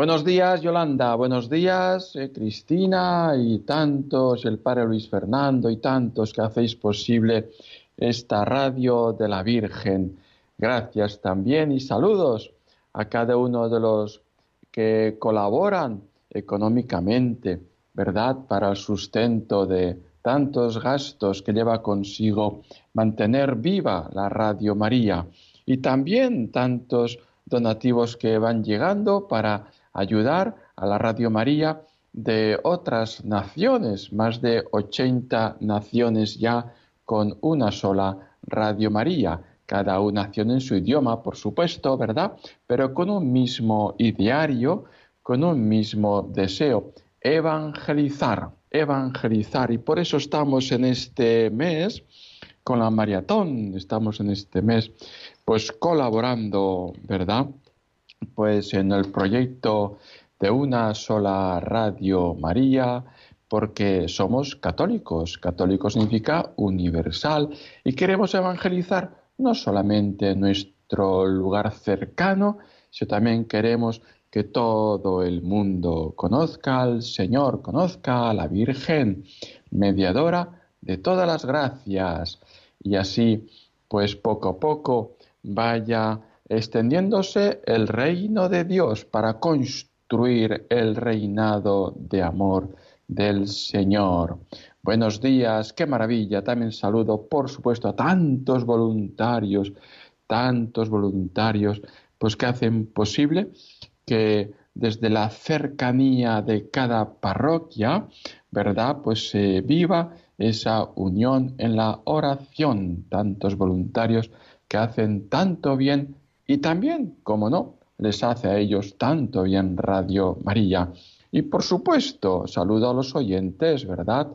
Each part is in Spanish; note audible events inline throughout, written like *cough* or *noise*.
Buenos días, Yolanda. Buenos días, eh, Cristina y tantos, el Padre Luis Fernando y tantos que hacéis posible esta radio de la Virgen. Gracias también y saludos a cada uno de los que colaboran económicamente, ¿verdad?, para el sustento de tantos gastos que lleva consigo mantener viva la Radio María y también tantos donativos que van llegando para ayudar a la Radio María de otras naciones, más de 80 naciones ya con una sola Radio María, cada una nación en su idioma, por supuesto, ¿verdad? Pero con un mismo ideario, con un mismo deseo, evangelizar, evangelizar. Y por eso estamos en este mes con la maratón, estamos en este mes pues colaborando, ¿verdad? Pues en el proyecto de una sola Radio María, porque somos católicos. Católico significa universal y queremos evangelizar no solamente nuestro lugar cercano, sino también queremos que todo el mundo conozca al Señor, conozca a la Virgen, mediadora de todas las gracias, y así, pues poco a poco vaya extendiéndose el reino de Dios para construir el reinado de amor del Señor. Buenos días, qué maravilla. También saludo, por supuesto, a tantos voluntarios, tantos voluntarios, pues que hacen posible que desde la cercanía de cada parroquia, ¿verdad? Pues se viva esa unión en la oración. Tantos voluntarios que hacen tanto bien y también, como no, les hace a ellos tanto bien Radio María. Y por supuesto, saludo a los oyentes, ¿verdad?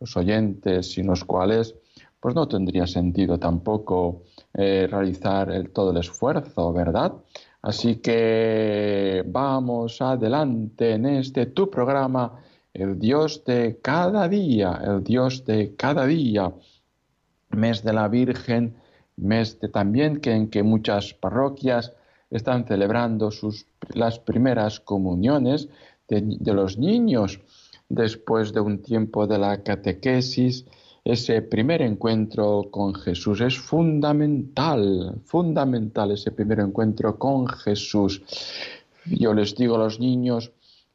Los oyentes sin los cuales pues no tendría sentido tampoco eh, realizar el, todo el esfuerzo, ¿verdad? Así que vamos adelante en este tu programa, el Dios de cada día, el Dios de cada día, mes de la Virgen mes también que en que muchas parroquias están celebrando sus, las primeras comuniones de, de los niños después de un tiempo de la catequesis. Ese primer encuentro con Jesús es fundamental, fundamental ese primer encuentro con Jesús. Yo les digo a los niños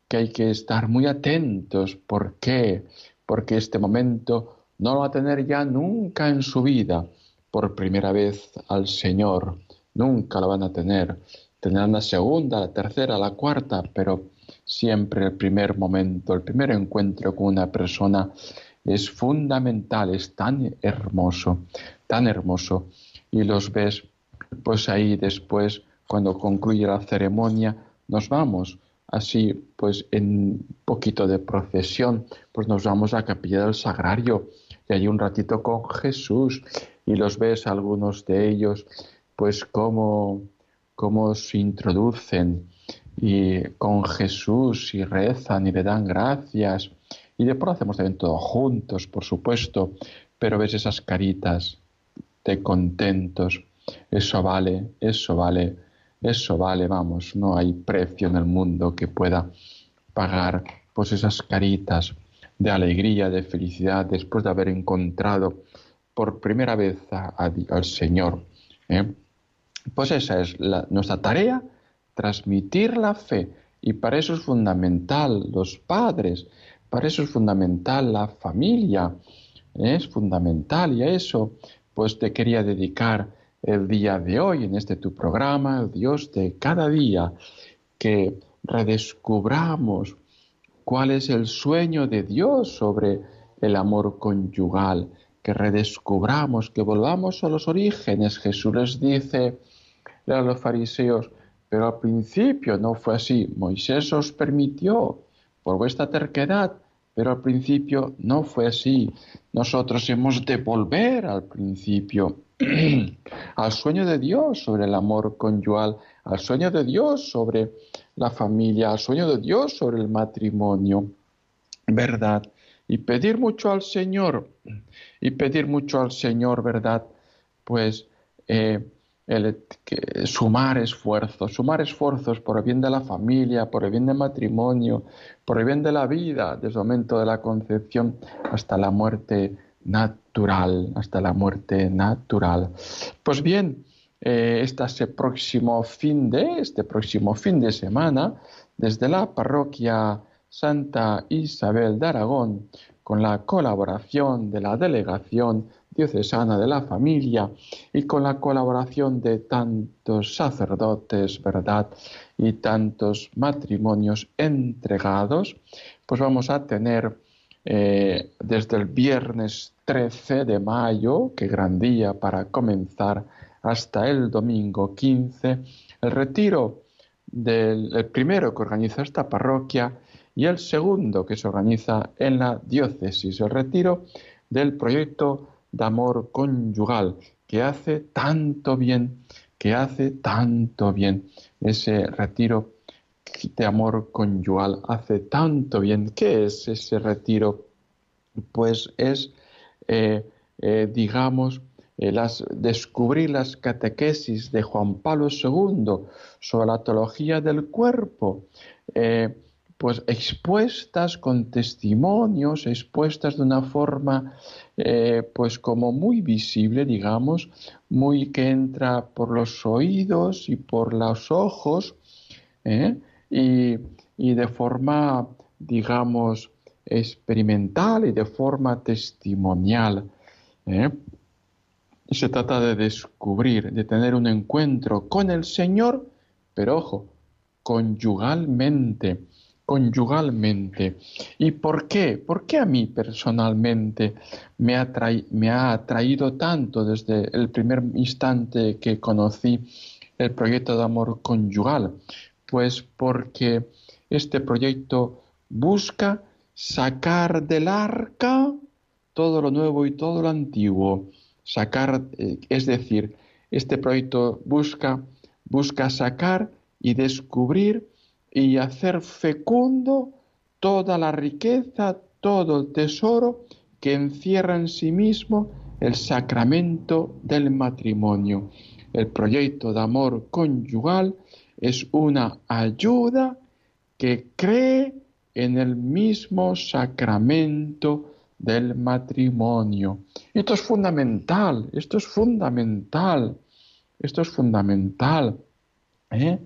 que hay que estar muy atentos. ¿Por qué? Porque este momento no lo va a tener ya nunca en su vida por primera vez al Señor. Nunca lo van a tener. Tendrán la segunda, la tercera, la cuarta, pero siempre el primer momento, el primer encuentro con una persona es fundamental, es tan hermoso, tan hermoso. Y los ves, pues ahí después, cuando concluye la ceremonia, nos vamos así, pues en poquito de procesión, pues nos vamos a la capilla del sagrario y hay un ratito con Jesús y los ves algunos de ellos, pues cómo, cómo se introducen y con Jesús y rezan y le dan gracias. Y después hacemos también todo juntos, por supuesto, pero ves esas caritas de contentos. Eso vale, eso vale, eso vale, vamos, no hay precio en el mundo que pueda pagar pues esas caritas de alegría, de felicidad, después de haber encontrado por primera vez al Señor. ¿eh? Pues esa es nuestra tarea, transmitir la fe. Y para eso es fundamental los padres, para eso es fundamental la familia, ¿eh? es fundamental y a eso pues te quería dedicar el día de hoy en este tu programa, el Dios de cada día, que redescubramos cuál es el sueño de Dios sobre el amor conyugal, que redescubramos, que volvamos a los orígenes. Jesús les dice a los fariseos, pero al principio no fue así. Moisés os permitió, por vuestra terquedad, pero al principio no fue así. Nosotros hemos de volver al principio, *clears throat* al sueño de Dios sobre el amor conyugal, al sueño de Dios sobre la familia, al sueño de Dios sobre el matrimonio. ¿Verdad? Y pedir mucho al Señor, y pedir mucho al Señor, ¿verdad? Pues eh, sumar esfuerzos, sumar esfuerzos por el bien de la familia, por el bien del matrimonio, por el bien de la vida, desde el momento de la concepción hasta la muerte natural, hasta la muerte natural. Pues bien, eh, este próximo fin de, este próximo fin de semana, desde la parroquia Santa Isabel de Aragón, con la colaboración de la delegación diocesana de la familia y con la colaboración de tantos sacerdotes, ¿verdad? Y tantos matrimonios entregados, pues vamos a tener eh, desde el viernes 13 de mayo, que gran día para comenzar, hasta el domingo 15, el retiro del primero que organiza esta parroquia y el segundo que se organiza en la diócesis, el retiro del proyecto de amor conyugal, que hace tanto bien, que hace tanto bien. Ese retiro de amor conyugal hace tanto bien. ¿Qué es ese retiro? Pues es, eh, eh, digamos, eh, las, descubrir las catequesis de Juan Pablo II sobre la teología del cuerpo pues expuestas con testimonios, expuestas de una forma eh, pues como muy visible, digamos, muy que entra por los oídos y por los ojos, ¿eh? y, de forma, digamos, experimental y de forma testimonial. ¿eh? Se trata de descubrir, de tener un encuentro con el Señor, pero ojo, conyugalmente conyugalmente. ¿Y por qué? ¿Por qué a mí personalmente me ha, me ha atraído tanto desde el primer instante que conocí el proyecto de amor conyugal? Pues porque este proyecto busca sacar del arca todo lo nuevo y todo lo antiguo. Sacar, eh, es decir, este proyecto busca, busca sacar y descubrir y hacer fecundo toda la riqueza, todo el tesoro que encierra en sí mismo el sacramento del matrimonio. El proyecto de amor conyugal es una ayuda que cree en el mismo sacramento del matrimonio. Esto es fundamental, esto es fundamental, esto es fundamental. ¿eh?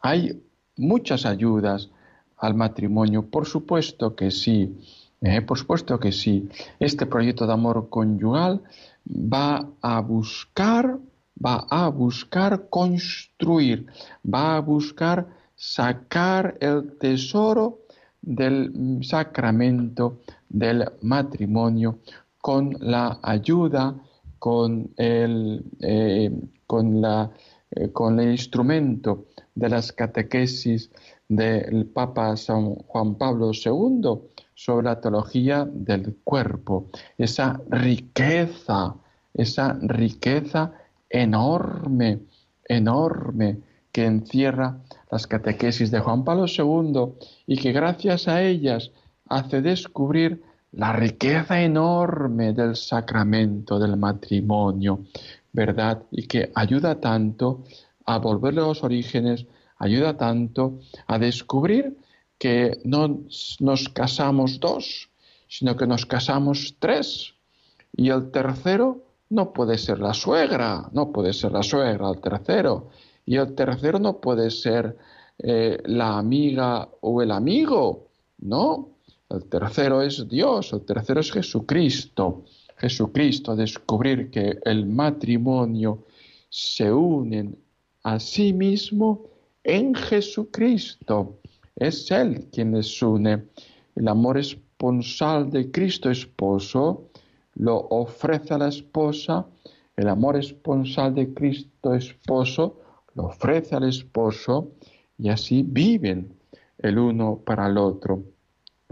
Hay muchas ayudas al matrimonio? Por supuesto que sí, ¿eh? por supuesto que sí. Este proyecto de amor conyugal va a buscar, va a buscar construir, va a buscar sacar el tesoro del sacramento del matrimonio con la ayuda, con el, eh, con la, eh, con el instrumento de las catequesis del Papa San Juan Pablo II sobre la teología del cuerpo, esa riqueza, esa riqueza enorme, enorme que encierra las catequesis de Juan Pablo II y que gracias a ellas hace descubrir la riqueza enorme del sacramento del matrimonio, ¿verdad? Y que ayuda tanto a volver a los orígenes, ayuda tanto a descubrir que no nos casamos dos, sino que nos casamos tres. Y el tercero no puede ser la suegra, no puede ser la suegra, el tercero. Y el tercero no puede ser eh, la amiga o el amigo, no. El tercero es Dios, el tercero es Jesucristo. Jesucristo, descubrir que el matrimonio se unen a sí mismo en Jesucristo. Es Él quien les une. El amor esponsal de Cristo esposo lo ofrece a la esposa. El amor esponsal de Cristo esposo lo ofrece al esposo y así viven el uno para el otro.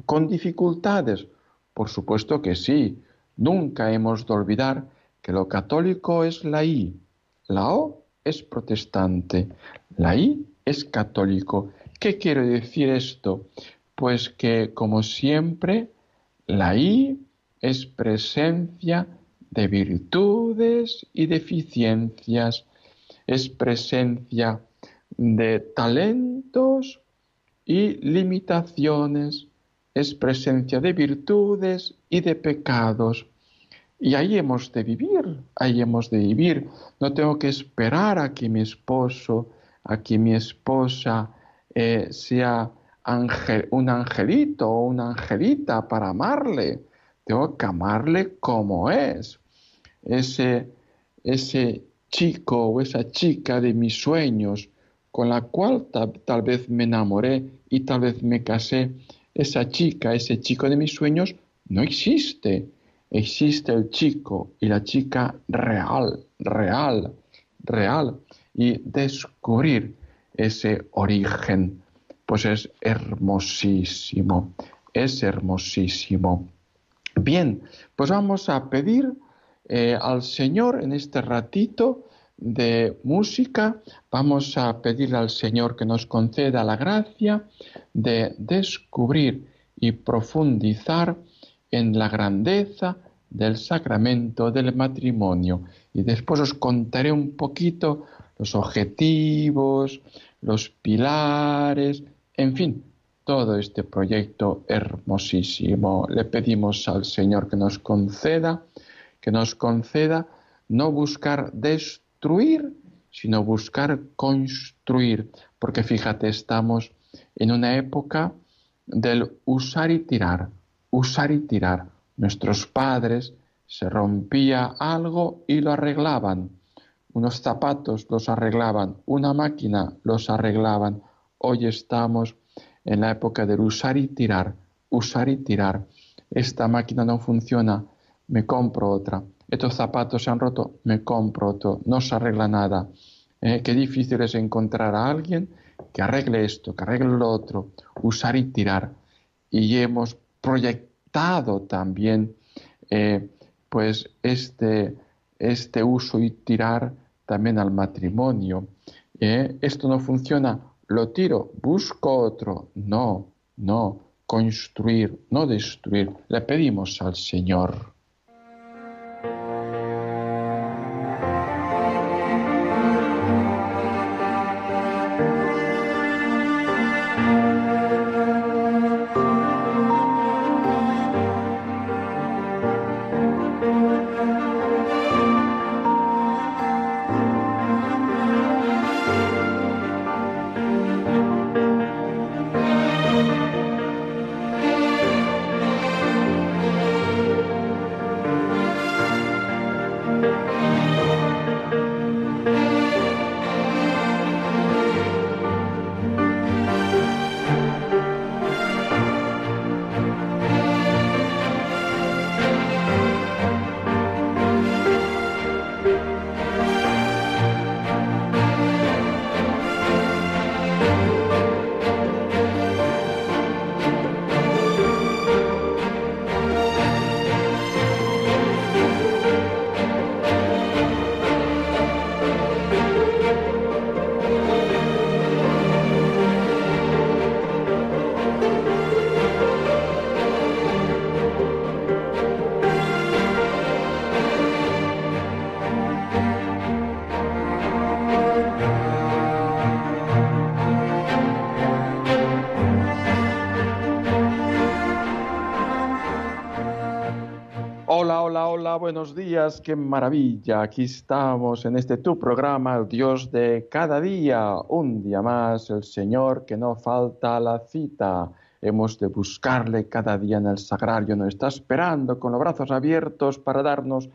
con dificultades. Por supuesto que sí. Nunca hemos de olvidar que lo católico es la I, la O es protestante, la I es católico. ¿Qué quiere decir esto? Pues que, como siempre, la I es presencia de virtudes y deficiencias, es presencia de talentos y limitaciones, es presencia de virtudes y de pecados. Y ahí hemos de vivir, ahí hemos de vivir. No tengo que esperar a que mi esposo, a que mi esposa eh, sea un angelito o una angelita para amarle. Tengo que amarle como es. Ese, ese chico o esa chica de mis sueños con la cual tal vez me enamoré y tal vez me casé, esa chica, ese chico de mis sueños no existe. Existe el chico y la chica real, real, real. Y descubrir ese origen, pues es hermosísimo, es hermosísimo. Bien, pues vamos a pedir eh, al Señor en este ratito de música, vamos a pedirle al Señor que nos conceda la gracia de descubrir y profundizar en la grandeza del sacramento del matrimonio. Y después os contaré un poquito los objetivos, los pilares, en fin, todo este proyecto hermosísimo. Le pedimos al Señor que nos conceda, que nos conceda no buscar sino buscar construir, porque fíjate, estamos en una época del usar y tirar, usar y tirar. Nuestros padres se rompía algo y lo arreglaban. Unos zapatos los arreglaban, una máquina los arreglaban. Hoy estamos en la época del usar y tirar, usar y tirar. Esta máquina no funciona, me compro otra estos zapatos se han roto, me compro otro, no se arregla nada. Eh, qué difícil es encontrar a alguien que arregle esto, que arregle lo otro, usar y tirar. Y hemos proyectado también eh, pues este, este uso y tirar también al matrimonio. Eh, esto no funciona, lo tiro, busco otro. No, no, construir, no destruir. Le pedimos al Señor. Buenos días, qué maravilla. Aquí estamos en este tu programa, el Dios de cada día. Un día más, el Señor que no falta la cita. Hemos de buscarle cada día en el sagrario. Nos está esperando con los brazos abiertos para darnos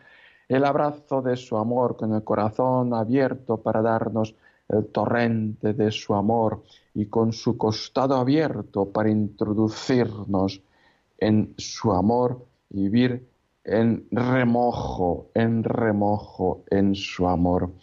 el abrazo de su amor, con el corazón abierto para darnos el torrente de su amor y con su costado abierto para introducirnos en su amor y vivir en remojo, en remojo en su amor.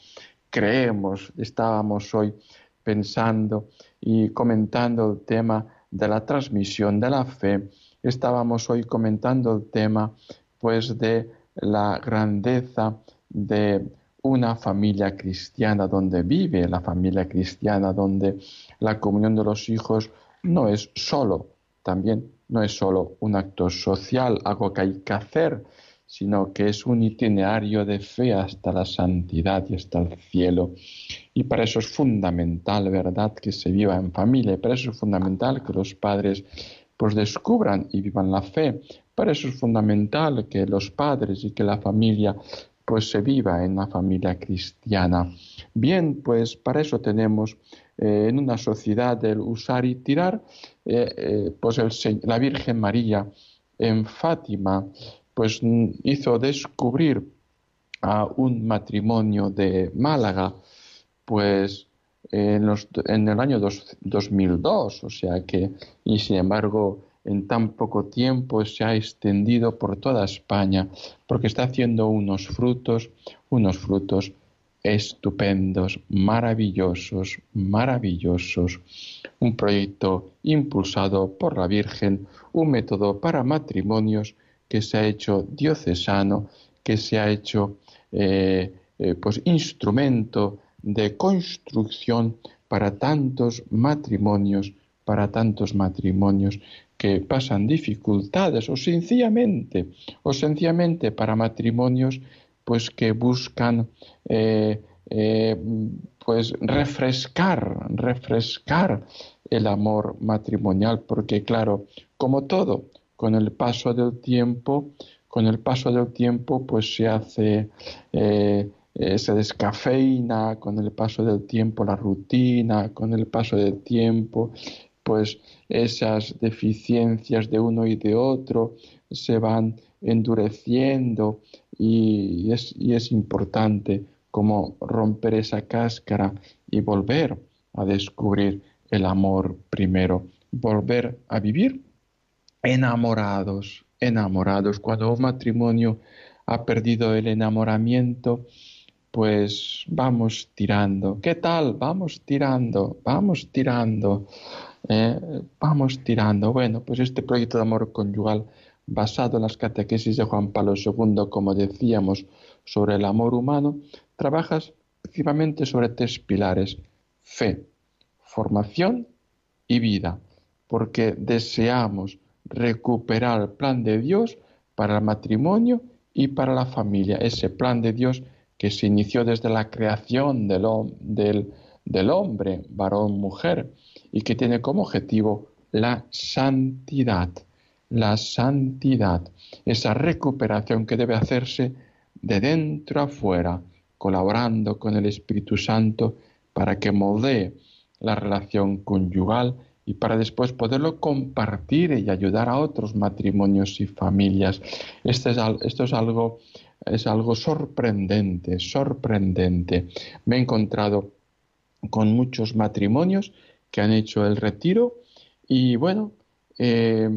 Creemos, estábamos hoy pensando y comentando el tema de la transmisión de la fe estábamos hoy comentando el tema pues de la grandeza de una familia cristiana donde vive la familia cristiana, donde la comunión de los hijos no es solo, también no es solo un acto social, algo que hay que hacer, sino que es un itinerario de fe hasta la santidad y hasta el cielo. Y para eso es fundamental, ¿verdad?, que se viva en familia, para eso es fundamental que los padres pues descubran y vivan la fe. Para eso es fundamental que los padres y que la familia pues se viva en una familia cristiana. Bien, pues para eso tenemos eh, en una sociedad del usar y tirar, eh, eh, pues la Virgen María en Fátima pues hizo descubrir a un matrimonio de Málaga, pues en, en el año 2002, o sea que, y sin embargo, en tan poco tiempo se ha extendido por toda España, porque está haciendo unos frutos, unos frutos estupendos, maravillosos, maravillosos. Un proyecto impulsado por la Virgen, un método para matrimonios que se ha hecho diocesano, que se ha hecho eh, eh, pues instrumento de construcción para tantos matrimonios, para tantos matrimonios que pasan dificultades o sencillamente, o sencillamente para matrimonios pues que buscan eh, eh, pues refrescar, refrescar el amor matrimonial, porque claro, como todo, con el paso del tiempo, con el paso del tiempo, pues se hace, eh, se descafeina, con el paso del tiempo la rutina, con el paso del tiempo, pues esas deficiencias de uno y de otro se van endureciendo y es, importante como romper esa cáscara y volver a descubrir el amor primero, volver a vivir enamorados, enamorados. Cuando un matrimonio ha perdido el enamoramiento, pues vamos tirando. ¿Qué tal? Vamos tirando, vamos tirando. Eh, vamos tirando. Bueno, pues este proyecto de amor conyugal basado en las catequesis de Juan Pablo II, como decíamos, sobre el amor humano, trabaja efectivamente sobre tres pilares, fe, formación y vida, porque deseamos recuperar el plan de Dios para el matrimonio y para la familia, ese plan de Dios que se inició desde la creación del hombre, varón, mujer, y que tiene como objetivo la santidad, la santidad, esa recuperación que debe hacerse de dentro a fuera, colaborando con el Espíritu Santo para que moldee la relación conyugal y para después poderlo compartir y ayudar a otros matrimonios y familias. Este es, esto es algo, es algo sorprendente, sorprendente. Me he encontrado con muchos matrimonios que han hecho el retiro y bueno, eh,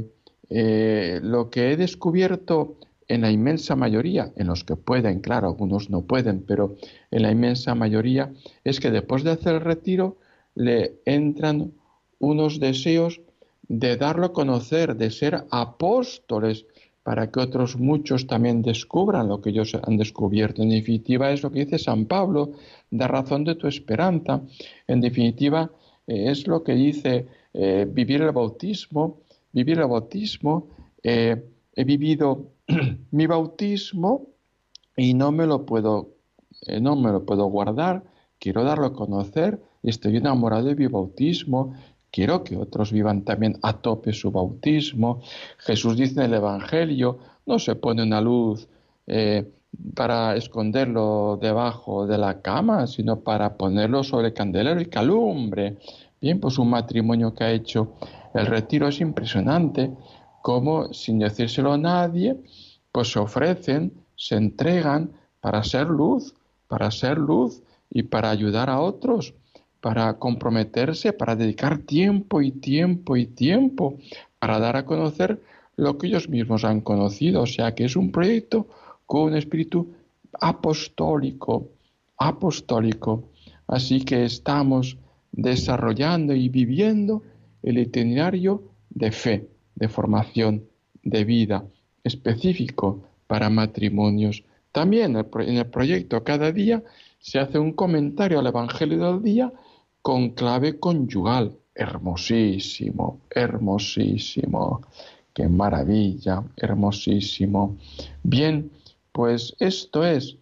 eh, lo que he descubierto en la inmensa mayoría, en los que pueden, claro, algunos no pueden, pero en la inmensa mayoría es que después de hacer el retiro le entran unos deseos de darlo a conocer, de ser apóstoles, para que otros muchos también descubran lo que ellos han descubierto. En definitiva, es lo que dice San Pablo, da razón de tu esperanza. En definitiva, eh, es lo que dice eh, vivir el bautismo, vivir el bautismo, eh, he vivido *clears throat* mi bautismo y no me lo puedo, no me lo puedo guardar, quiero darlo a conocer, estoy enamorado de mi bautismo, quiero que otros vivan también a tope su bautismo. Jesús dice en el Evangelio, no se pone una luz para esconderlo debajo de la cama, sino para ponerlo sobre el candelero y calumbre. Bien, pues un matrimonio que ha hecho el retiro es impresionante, como sin decírselo a nadie, pues se ofrecen, se entregan para ser luz, para ser luz y para ayudar a otros, para comprometerse, para dedicar tiempo y tiempo y tiempo, para dar a conocer lo que ellos mismos han conocido. O sea que es un proyecto con un espíritu apostólico, apostólico. Así que estamos desarrollando y viviendo el itinerario de fe, de formación de vida específico para matrimonios. También en el proyecto cada día se hace un comentario al Evangelio del día con clave conyugal. Hermosísimo, hermosísimo. Qué maravilla, hermosísimo. Bien, pues esto es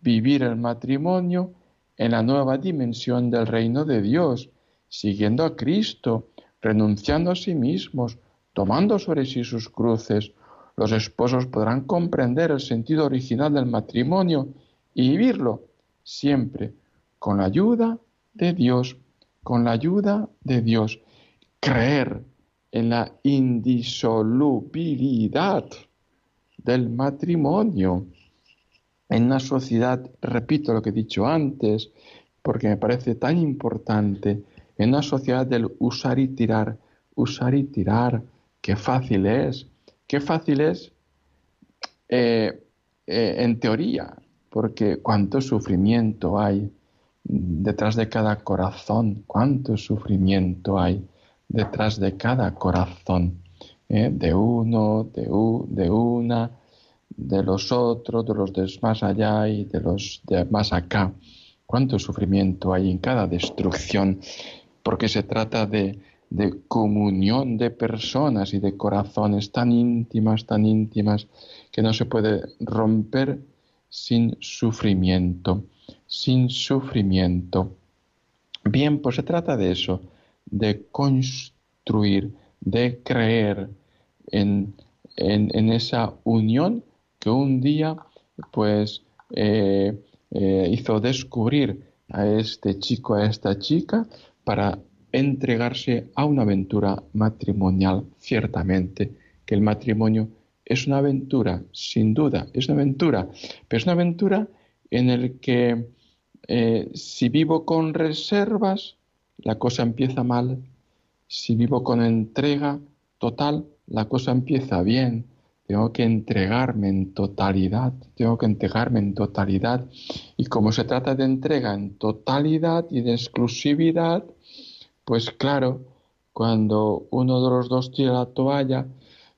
vivir el matrimonio en la nueva dimensión del reino de Dios, siguiendo a Cristo, renunciando a sí mismos, tomando sobre sí sus cruces. Los esposos podrán comprender el sentido original del matrimonio y vivirlo siempre con la ayuda de Dios, con la ayuda de Dios. Creer en la indisolubilidad del matrimonio en una sociedad, repito lo que he dicho antes, porque me parece tan importante, en una sociedad del usar y tirar, usar y tirar, qué fácil es, qué fácil es eh, eh, en teoría, porque cuánto sufrimiento hay detrás de cada corazón, cuánto sufrimiento hay detrás de cada corazón, ¿eh? de uno, de, de una, de los otros, de los de más allá y de los de más acá. Cuánto sufrimiento hay en cada destrucción, porque se trata de, de comunión de personas y de corazones tan íntimas, tan íntimas, que no se puede romper sin sufrimiento, sin sufrimiento. Bien, pues se trata de eso, de construir, de creer en, en, esa unión que un día pues eh, eh, hizo descubrir a este chico, a esta chica, para entregarse a una aventura matrimonial. Ciertamente que el matrimonio es una aventura, sin duda, es una aventura, pero es una aventura en el que eh, si vivo con reservas, la cosa empieza mal. Si vivo con entrega total, la cosa empieza bien tengo que entregarme en totalidad, tengo que entregarme en totalidad. Y como se trata de entrega en totalidad y de exclusividad, pues claro, cuando uno de los dos tira la toalla,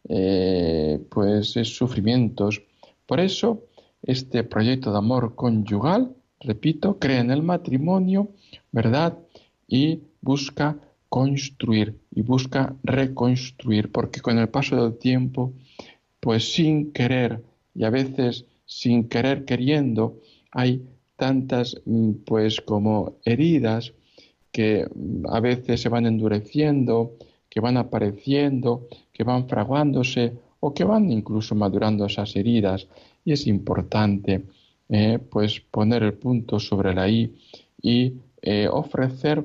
eh, pues es sufrimientos. Por eso, este proyecto de amor conyugal, repito, cree en el matrimonio, ¿verdad? Y busca construir y busca reconstruir, porque con el paso del tiempo pues sin querer y a veces sin querer queriendo hay tantas mm, pues como heridas que mm, a veces se van endureciendo, que van apareciendo, que van fraguándose o que van incluso madurando esas heridas. Y es importante eh, pues poner el punto sobre la i y eh, ofrecer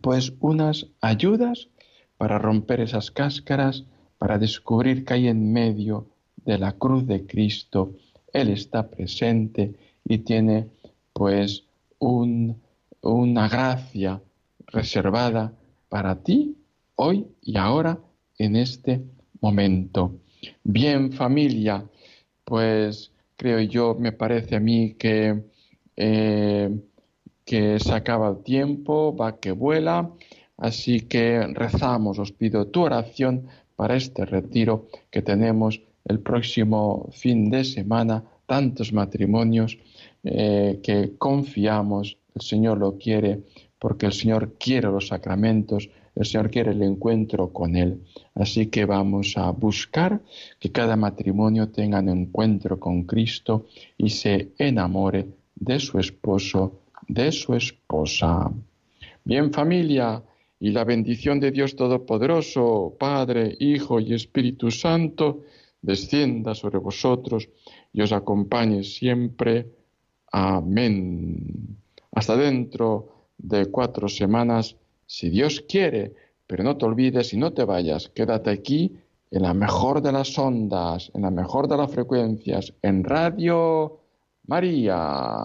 pues unas ayudas para romper esas cáscaras para descubrir que hay en medio de la cruz de Cristo, Él está presente y tiene pues una gracia reservada para ti hoy y ahora en este momento. Bien familia, pues creo yo, me parece a mí que, eh, que se acaba el tiempo, va que vuela, así que rezamos, os pido tu oración para este retiro que tenemos el próximo fin de semana, tantos matrimonios eh, que confiamos, el Señor lo quiere, porque el Señor quiere los sacramentos, el Señor quiere el encuentro con Él. Así que vamos a buscar que cada matrimonio tenga un encuentro con Cristo y se enamore de su esposo, de su esposa. Bien familia, y la bendición de Dios Todopoderoso, Padre, Hijo y Espíritu Santo, descienda sobre vosotros y os acompañe siempre. Amén. Hasta dentro de cuatro semanas, si Dios quiere, pero no te olvides y no te vayas, quédate aquí en la mejor de las ondas, en la mejor de las frecuencias, en Radio María.